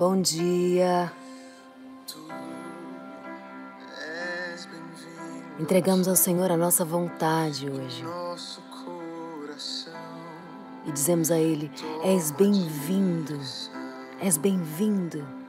Bom dia. Entregamos ao Senhor a nossa vontade hoje. E dizemos a Ele: És bem-vindo, és bem-vindo.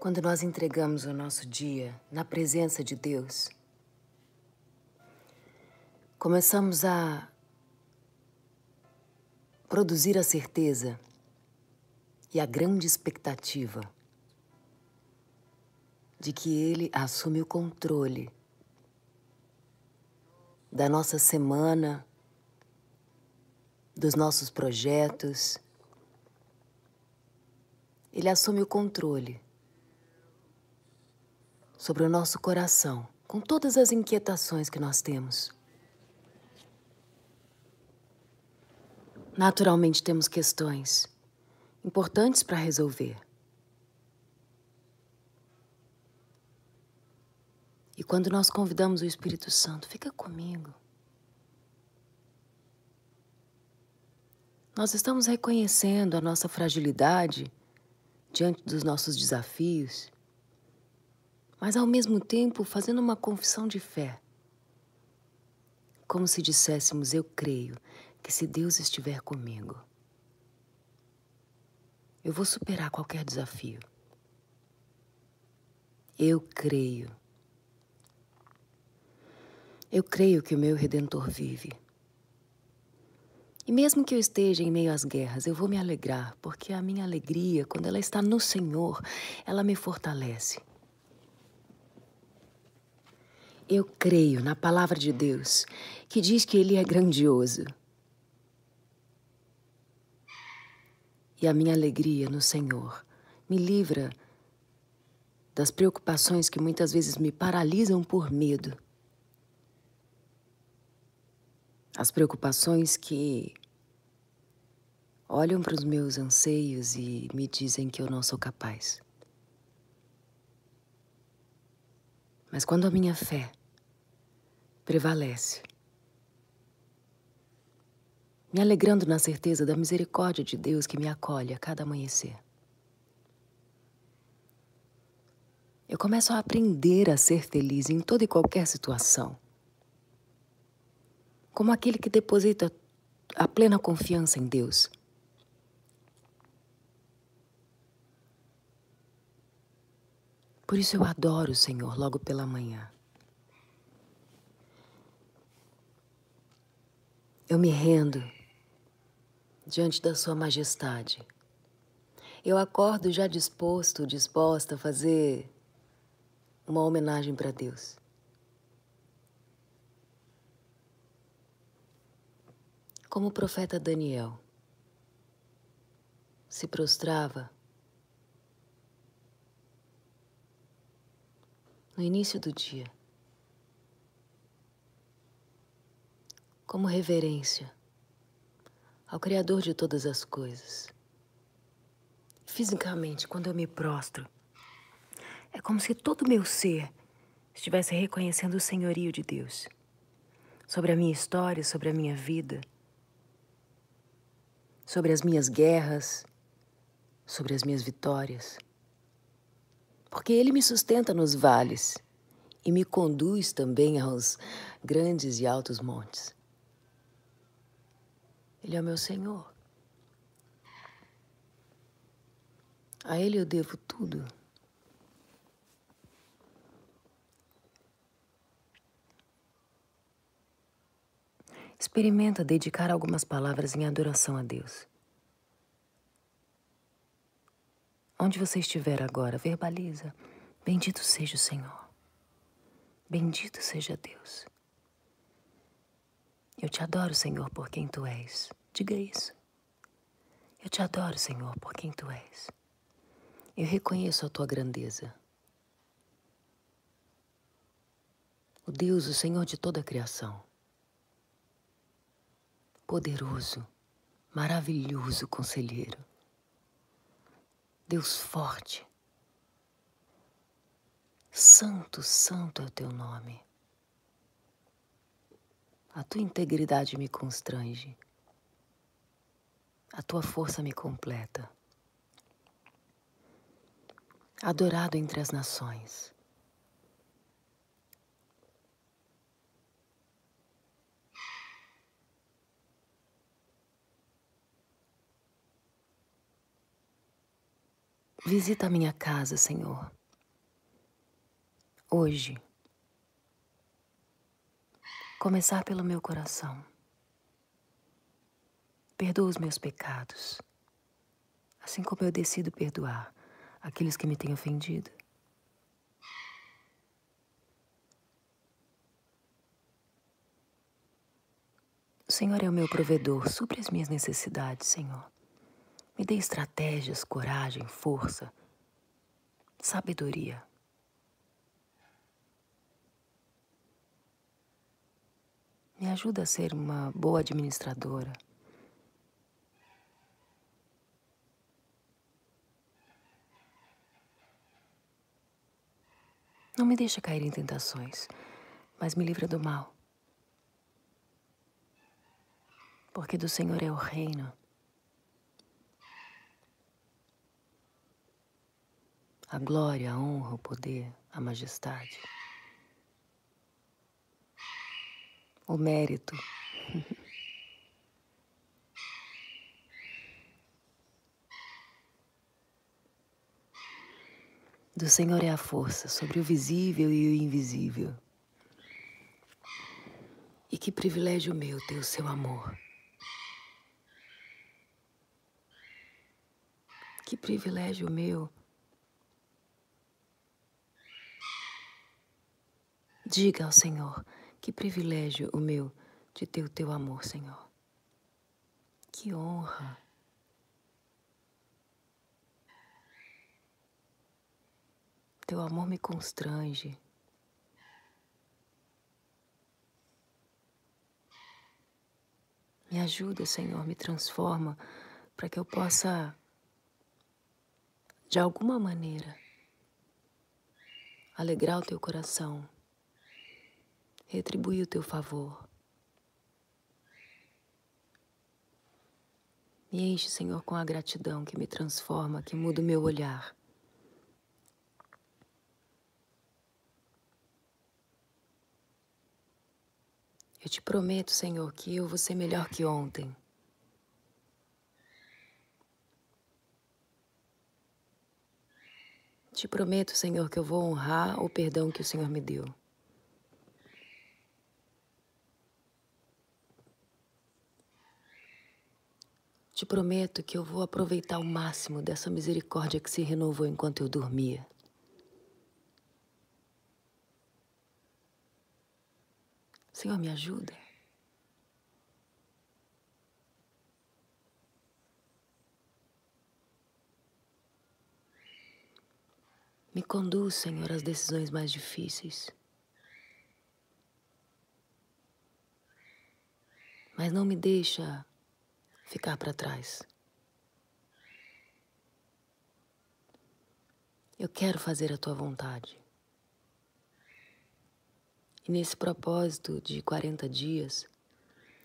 Quando nós entregamos o nosso dia na presença de Deus, começamos a produzir a certeza e a grande expectativa de que Ele assume o controle da nossa semana, dos nossos projetos. Ele assume o controle sobre o nosso coração, com todas as inquietações que nós temos. Naturalmente, temos questões importantes para resolver. E quando nós convidamos o Espírito Santo, fica comigo. Nós estamos reconhecendo a nossa fragilidade diante dos nossos desafios mas ao mesmo tempo fazendo uma confissão de fé. Como se disséssemos: Eu creio que se Deus estiver comigo, eu vou superar qualquer desafio. Eu creio. Eu creio que o meu redentor vive. E mesmo que eu esteja em meio às guerras, eu vou me alegrar, porque a minha alegria, quando ela está no Senhor, ela me fortalece. Eu creio na palavra de Deus, que diz que Ele é grandioso. E a minha alegria no Senhor me livra das preocupações que muitas vezes me paralisam por medo. As preocupações que olham para os meus anseios e me dizem que eu não sou capaz. Mas quando a minha fé prevalece. Me alegrando na certeza da misericórdia de Deus que me acolhe a cada amanhecer. Eu começo a aprender a ser feliz em toda e qualquer situação. Como aquele que deposita a plena confiança em Deus. Por isso eu adoro o Senhor logo pela manhã. Eu me rendo diante da Sua Majestade. Eu acordo já disposto, disposta a fazer uma homenagem para Deus. Como o profeta Daniel se prostrava no início do dia. Como reverência ao Criador de todas as coisas. Fisicamente, quando eu me prostro, é como se todo o meu ser estivesse reconhecendo o senhorio de Deus sobre a minha história, sobre a minha vida, sobre as minhas guerras, sobre as minhas vitórias. Porque Ele me sustenta nos vales e me conduz também aos grandes e altos montes. Ele é o meu Senhor. A Ele eu devo tudo. Experimenta dedicar algumas palavras em adoração a Deus. Onde você estiver agora, verbaliza: Bendito seja o Senhor. Bendito seja Deus. Eu te adoro, Senhor, por quem tu és. Diga isso. Eu te adoro, Senhor, por quem tu és. Eu reconheço a tua grandeza. O Deus, o Senhor de toda a criação. Poderoso, maravilhoso conselheiro. Deus forte. Santo, santo é o teu nome. A tua integridade me constrange. A tua força me completa. Adorado entre as nações. Visita a minha casa, Senhor. Hoje. Começar pelo meu coração. Perdoa os meus pecados, assim como eu decido perdoar aqueles que me têm ofendido. O Senhor é o meu provedor, supre as minhas necessidades, Senhor. Me dê estratégias, coragem, força, sabedoria. Me ajuda a ser uma boa administradora. Não me deixa cair em tentações, mas me livra do mal. Porque do Senhor é o reino. A glória, a honra, o poder, a majestade. O mérito. Do Senhor é a força sobre o visível e o invisível. E que privilégio meu ter o seu amor. Que privilégio meu. Diga ao Senhor, que privilégio o meu de ter o teu amor, Senhor. Que honra. Teu amor me constrange. Me ajuda, Senhor, me transforma para que eu possa, de alguma maneira, alegrar o teu coração, retribuir o teu favor. Me enche, Senhor, com a gratidão que me transforma, que muda o meu olhar. Eu te prometo, Senhor, que eu vou ser melhor que ontem. Te prometo, Senhor, que eu vou honrar o perdão que o Senhor me deu. Te prometo que eu vou aproveitar o máximo dessa misericórdia que se renovou enquanto eu dormia. Senhor, me ajuda. Me conduz, Senhor, às decisões mais difíceis. Mas não me deixa ficar para trás. Eu quero fazer a tua vontade. E nesse propósito de 40 dias,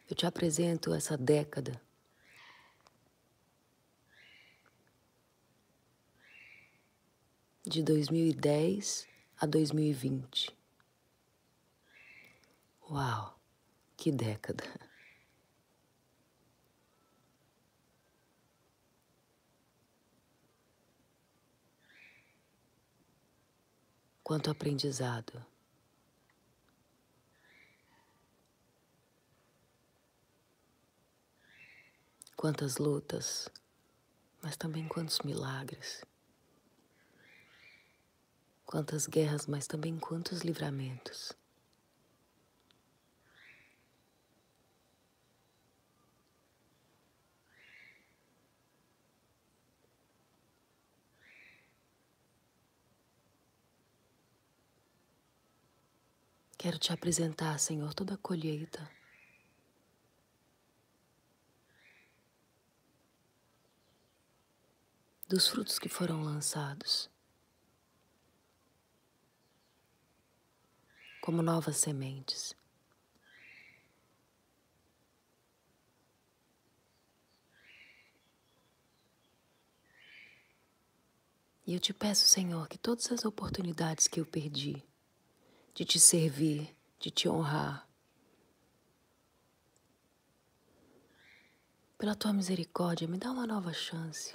eu te apresento essa década. De 2010 a 2020. Uau, que década! Quanto aprendizado. Quantas lutas, mas também quantos milagres. Quantas guerras, mas também quantos livramentos. Quero te apresentar, Senhor, toda a colheita. Dos frutos que foram lançados. Como novas sementes. E eu te peço, Senhor, que todas as oportunidades que eu perdi, de te servir, de te honrar. Pela tua misericórdia, me dá uma nova chance.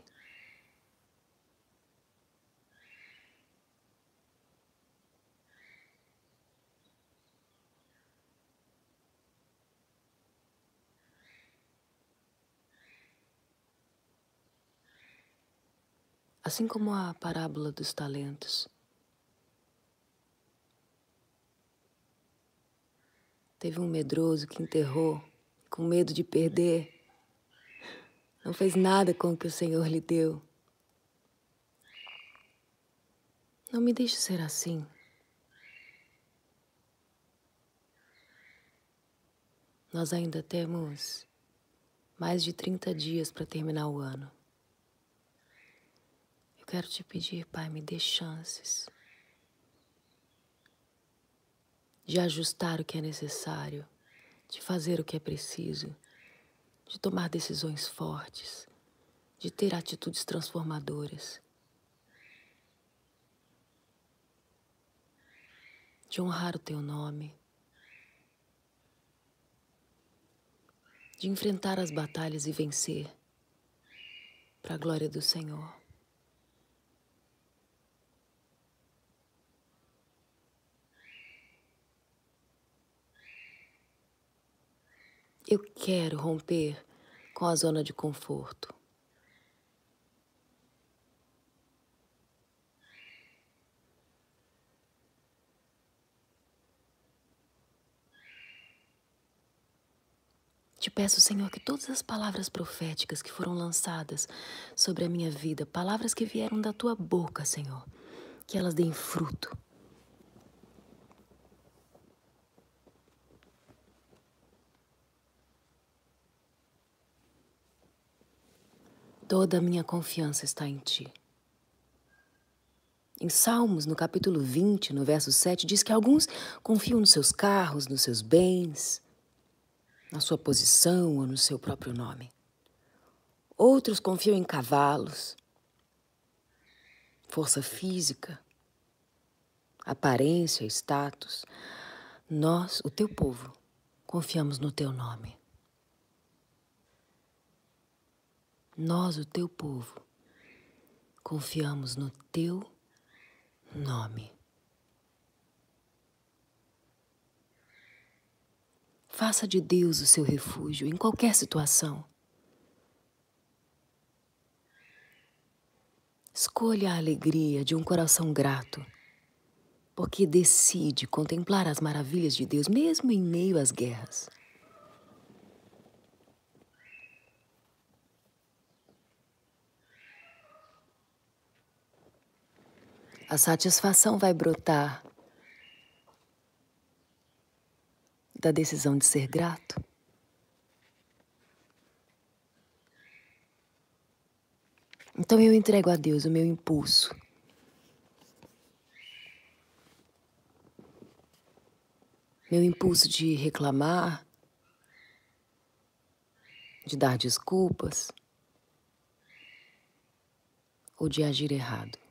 Assim como a parábola dos talentos. Teve um medroso que enterrou, com medo de perder. Não fez nada com o que o Senhor lhe deu. Não me deixe ser assim. Nós ainda temos mais de 30 dias para terminar o ano. Eu quero te pedir, Pai, me dê chances de ajustar o que é necessário, de fazer o que é preciso, de tomar decisões fortes, de ter atitudes transformadoras, de honrar o teu nome de enfrentar as batalhas e vencer, para a glória do Senhor. Eu quero romper com a zona de conforto. Te peço, Senhor, que todas as palavras proféticas que foram lançadas sobre a minha vida, palavras que vieram da tua boca, Senhor, que elas deem fruto. Toda a minha confiança está em ti. Em Salmos, no capítulo 20, no verso 7, diz que alguns confiam nos seus carros, nos seus bens, na sua posição ou no seu próprio nome. Outros confiam em cavalos, força física, aparência, status. Nós, o teu povo, confiamos no teu nome. Nós, o teu povo, confiamos no teu nome. Faça de Deus o seu refúgio em qualquer situação. Escolha a alegria de um coração grato, porque decide contemplar as maravilhas de Deus, mesmo em meio às guerras. A satisfação vai brotar da decisão de ser grato? Então eu entrego a Deus o meu impulso. Meu impulso de reclamar, de dar desculpas ou de agir errado.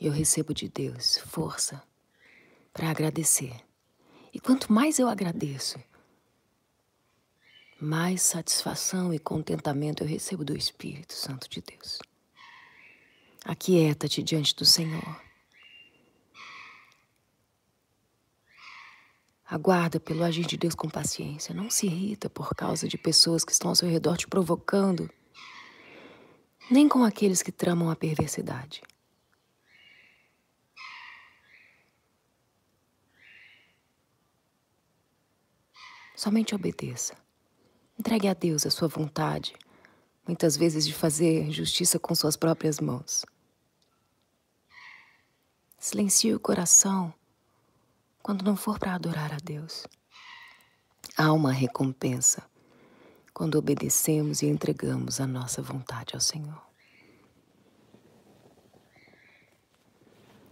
Eu recebo de Deus força para agradecer. E quanto mais eu agradeço, mais satisfação e contentamento eu recebo do Espírito Santo de Deus. Aquieta-te diante do Senhor. Aguarda pelo agir de Deus com paciência. Não se irrita por causa de pessoas que estão ao seu redor te provocando, nem com aqueles que tramam a perversidade. Somente obedeça. Entregue a Deus a sua vontade, muitas vezes de fazer justiça com suas próprias mãos. Silencie o coração quando não for para adorar a Deus. Há uma recompensa quando obedecemos e entregamos a nossa vontade ao Senhor.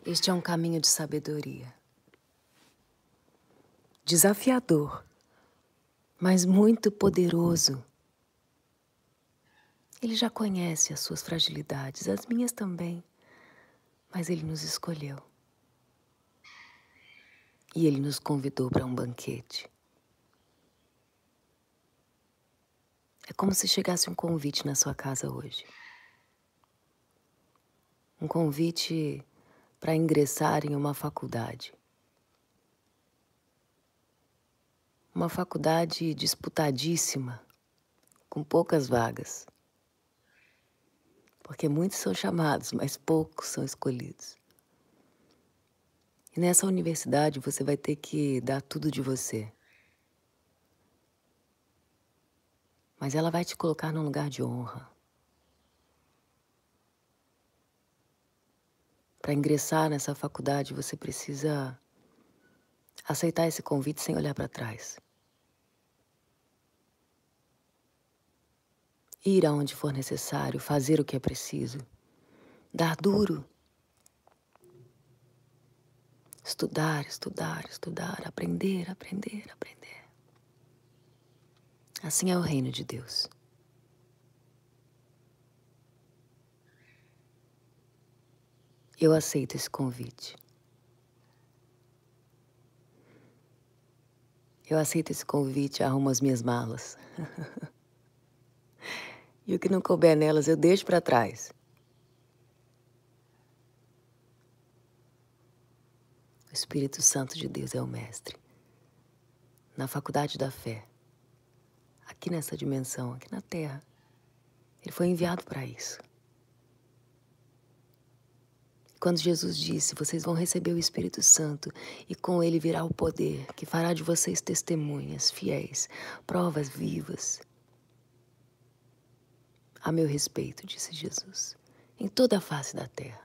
Este é um caminho de sabedoria, desafiador mas muito poderoso. Ele já conhece as suas fragilidades, as minhas também, mas ele nos escolheu. E ele nos convidou para um banquete. É como se chegasse um convite na sua casa hoje. Um convite para ingressar em uma faculdade. Uma faculdade disputadíssima, com poucas vagas. Porque muitos são chamados, mas poucos são escolhidos. E nessa universidade você vai ter que dar tudo de você. Mas ela vai te colocar num lugar de honra. Para ingressar nessa faculdade, você precisa aceitar esse convite sem olhar para trás. Ir aonde for necessário, fazer o que é preciso, dar duro. Estudar, estudar, estudar, aprender, aprender, aprender. Assim é o reino de Deus. Eu aceito esse convite. Eu aceito esse convite, arrumo as minhas malas. e o que não couber nelas eu deixo para trás. O Espírito Santo de Deus é o Mestre. Na faculdade da fé, aqui nessa dimensão, aqui na Terra, ele foi enviado para isso. Quando Jesus disse: Vocês vão receber o Espírito Santo e com ele virá o poder que fará de vocês testemunhas fiéis, provas vivas. A meu respeito, disse Jesus, em toda a face da terra.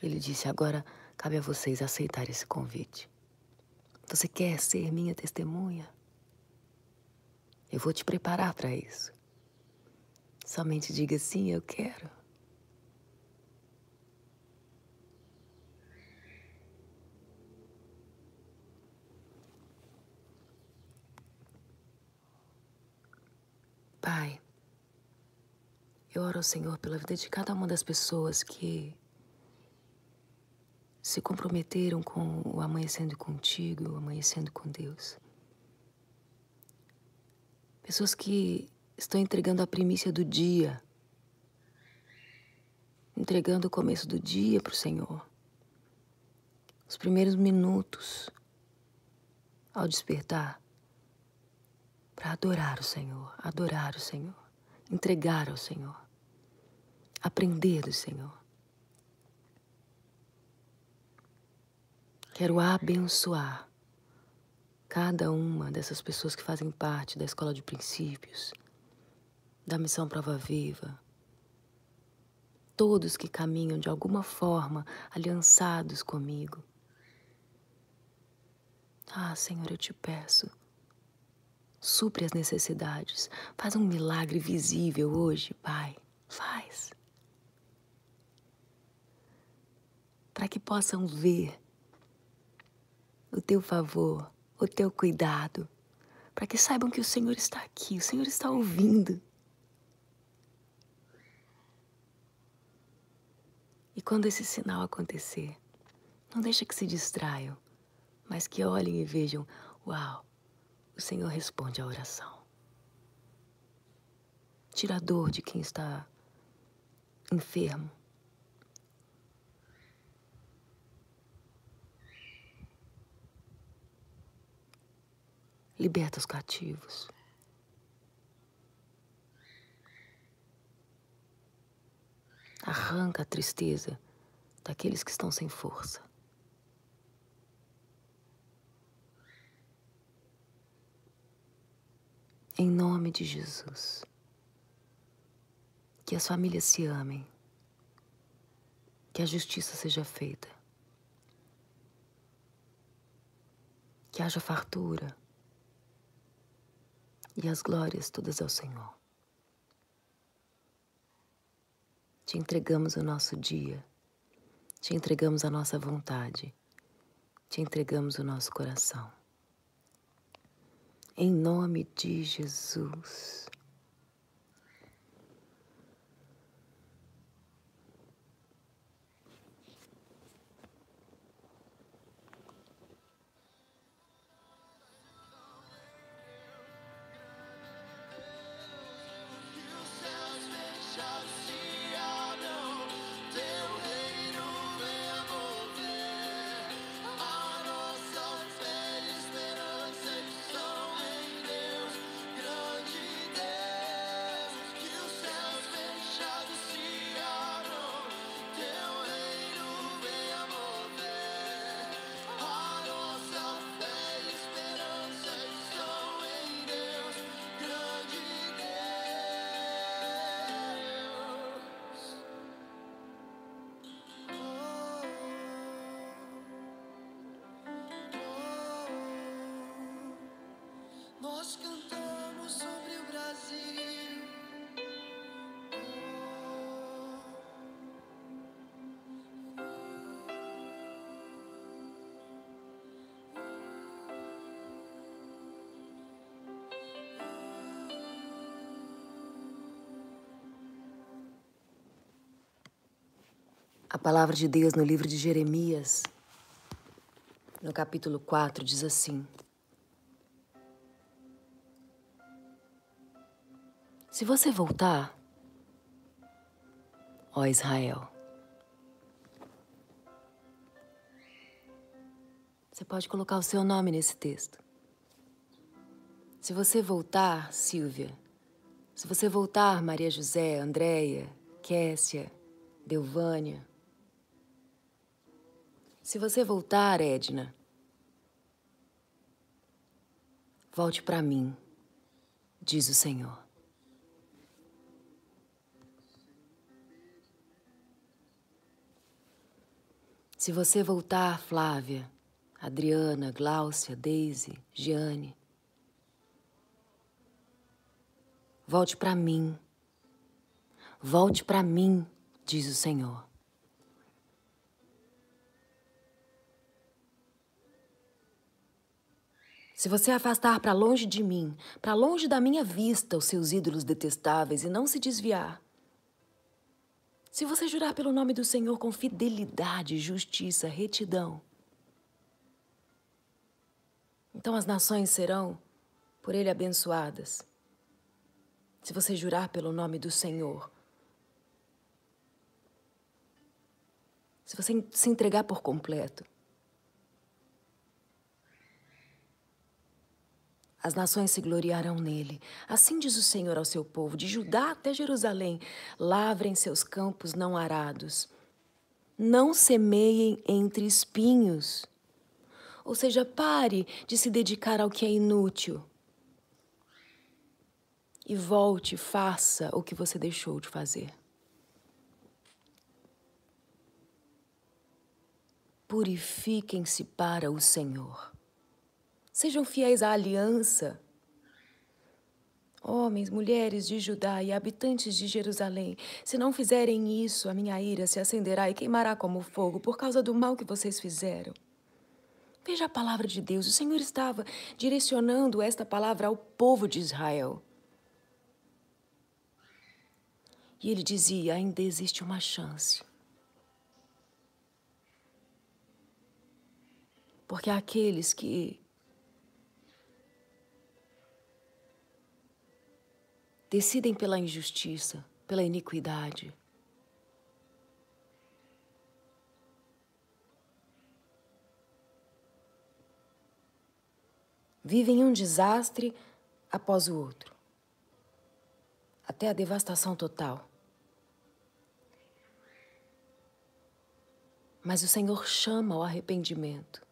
Ele disse: Agora cabe a vocês aceitar esse convite. Você quer ser minha testemunha? Eu vou te preparar para isso. Somente diga sim, eu quero. Pai, eu oro ao Senhor pela vida de cada uma das pessoas que se comprometeram com o amanhecendo contigo, o amanhecendo com Deus. Pessoas que estão entregando a primícia do dia, entregando o começo do dia para o Senhor. Os primeiros minutos ao despertar para adorar o Senhor, adorar o Senhor, entregar ao Senhor, aprender do Senhor. Quero abençoar cada uma dessas pessoas que fazem parte da escola de princípios da missão Prova Viva. Todos que caminham de alguma forma aliançados comigo. Ah, Senhor, eu te peço. Supre as necessidades. Faz um milagre visível hoje, Pai. Faz. Para que possam ver o teu favor, o teu cuidado. Para que saibam que o Senhor está aqui, o Senhor está ouvindo. E quando esse sinal acontecer, não deixa que se distraiam, mas que olhem e vejam: Uau, o Senhor responde à oração. Tira a dor de quem está enfermo. Liberta os cativos. Arranca a tristeza daqueles que estão sem força. Em nome de Jesus. Que as famílias se amem. Que a justiça seja feita. Que haja fartura. E as glórias todas ao Senhor. Te entregamos o nosso dia, te entregamos a nossa vontade, te entregamos o nosso coração. Em nome de Jesus. Palavra de Deus no livro de Jeremias, no capítulo 4, diz assim: Se você voltar, ó Israel, você pode colocar o seu nome nesse texto. Se você voltar, Silvia, se você voltar, Maria José, Andréia, Kessia, Delvânia, se você voltar, Edna, volte para mim, diz o Senhor. Se você voltar, Flávia, Adriana, Gláucia, Daisy, Giane, volte para mim. Volte para mim, diz o Senhor. Se você afastar para longe de mim, para longe da minha vista, os seus ídolos detestáveis e não se desviar, se você jurar pelo nome do Senhor com fidelidade, justiça, retidão, então as nações serão por ele abençoadas. Se você jurar pelo nome do Senhor, se você se entregar por completo, As nações se gloriarão nele. Assim diz o Senhor ao seu povo, de Judá até Jerusalém: lavrem seus campos não arados. Não semeiem entre espinhos. Ou seja, pare de se dedicar ao que é inútil. E volte, faça o que você deixou de fazer. Purifiquem-se para o Senhor. Sejam fiéis à aliança. Homens, mulheres de Judá e habitantes de Jerusalém, se não fizerem isso, a minha ira se acenderá e queimará como fogo por causa do mal que vocês fizeram. Veja a palavra de Deus. O Senhor estava direcionando esta palavra ao povo de Israel. E ele dizia: ainda existe uma chance. Porque aqueles que decidem pela injustiça, pela iniquidade. Vivem um desastre após o outro, até a devastação total. Mas o Senhor chama ao arrependimento.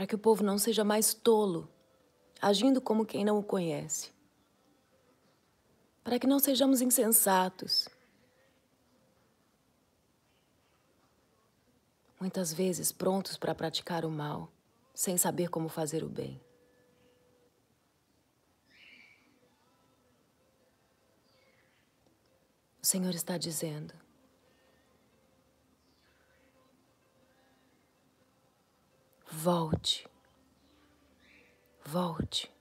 Para que o povo não seja mais tolo, agindo como quem não o conhece. Para que não sejamos insensatos. Muitas vezes prontos para praticar o mal, sem saber como fazer o bem. O Senhor está dizendo: Volte. Volte.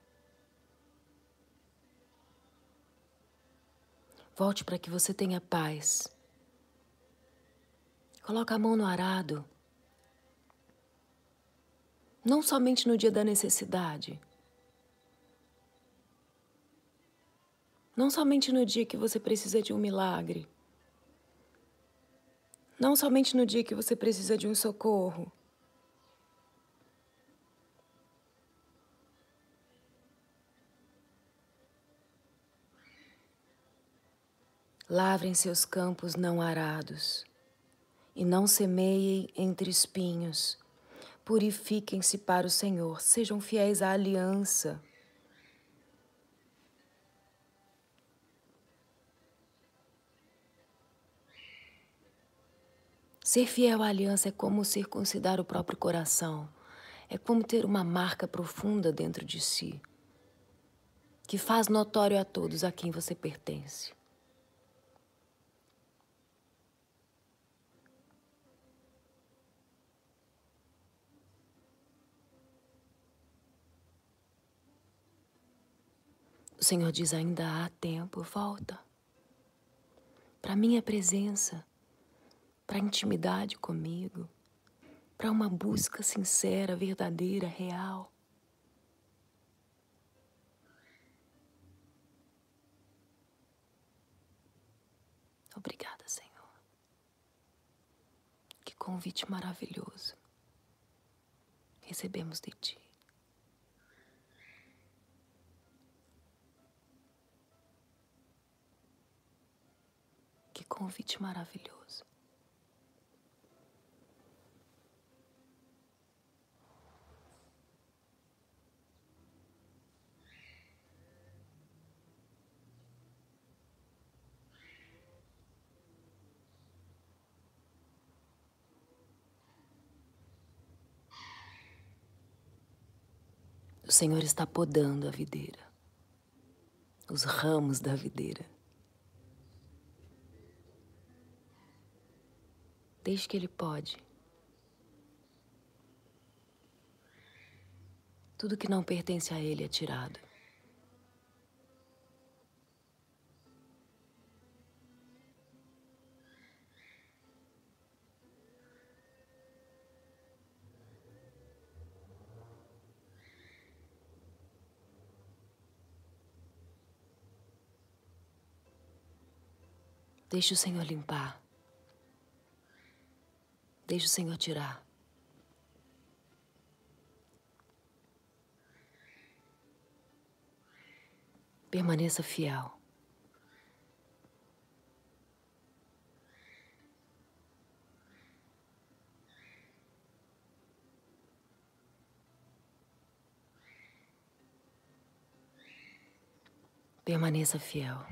Volte para que você tenha paz. Coloque a mão no arado. Não somente no dia da necessidade. Não somente no dia que você precisa de um milagre. Não somente no dia que você precisa de um socorro. Lavrem seus campos não arados, e não semeiem entre espinhos. Purifiquem-se para o Senhor, sejam fiéis à aliança. Ser fiel à aliança é como circuncidar o próprio coração. É como ter uma marca profunda dentro de si, que faz notório a todos a quem você pertence. O Senhor diz: ainda há tempo, volta. para minha presença, para intimidade comigo, para uma busca sincera, verdadeira, real. Obrigada, Senhor. Que convite maravilhoso recebemos de Ti. Convite maravilhoso. O Senhor está podando a videira, os ramos da videira. Desde que Ele pode. Tudo que não pertence a Ele é tirado. Deixe o Senhor limpar. Deixe o Senhor tirar. Permaneça fiel. Permaneça fiel.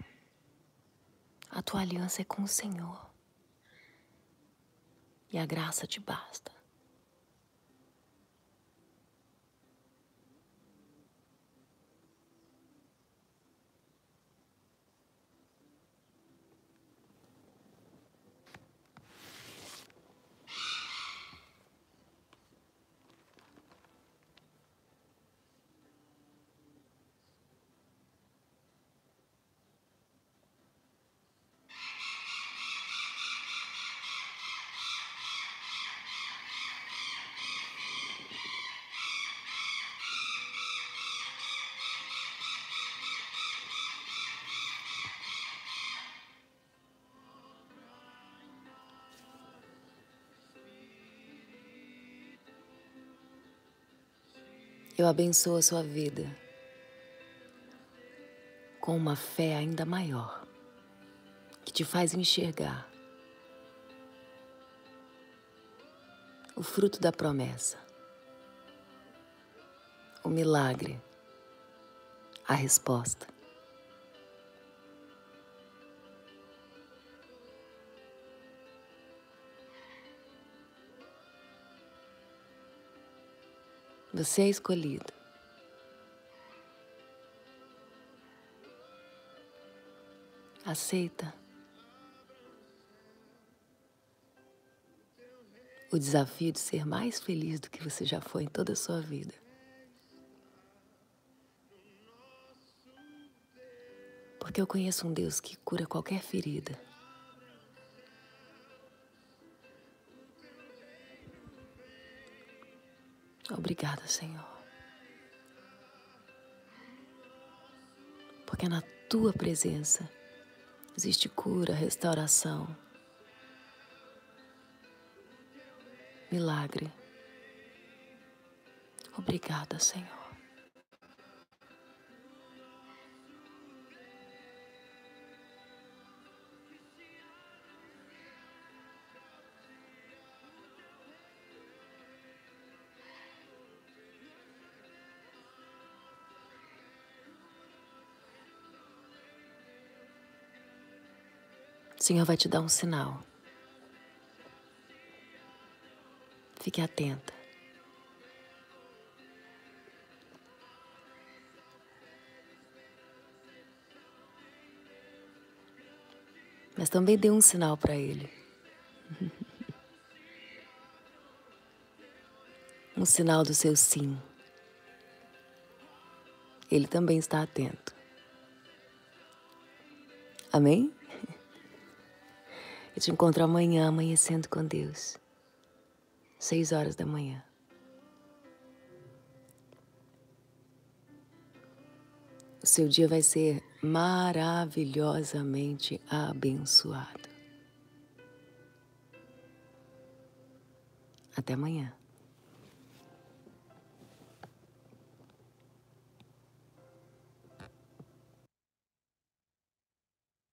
A tua aliança é com o Senhor. E a graça te basta. Eu abençoo a sua vida com uma fé ainda maior que te faz enxergar o fruto da promessa, o milagre, a resposta. Você é escolhido. Aceita o desafio de ser mais feliz do que você já foi em toda a sua vida. Porque eu conheço um Deus que cura qualquer ferida. Obrigada, Senhor. Porque na tua presença existe cura, restauração, milagre. Obrigada, Senhor. Senhor vai te dar um sinal. Fique atenta. Mas também dê um sinal para Ele. um sinal do seu sim. Ele também está atento. Amém? Eu te encontro amanhã, amanhecendo com Deus. Seis horas da manhã. O seu dia vai ser maravilhosamente abençoado. Até amanhã.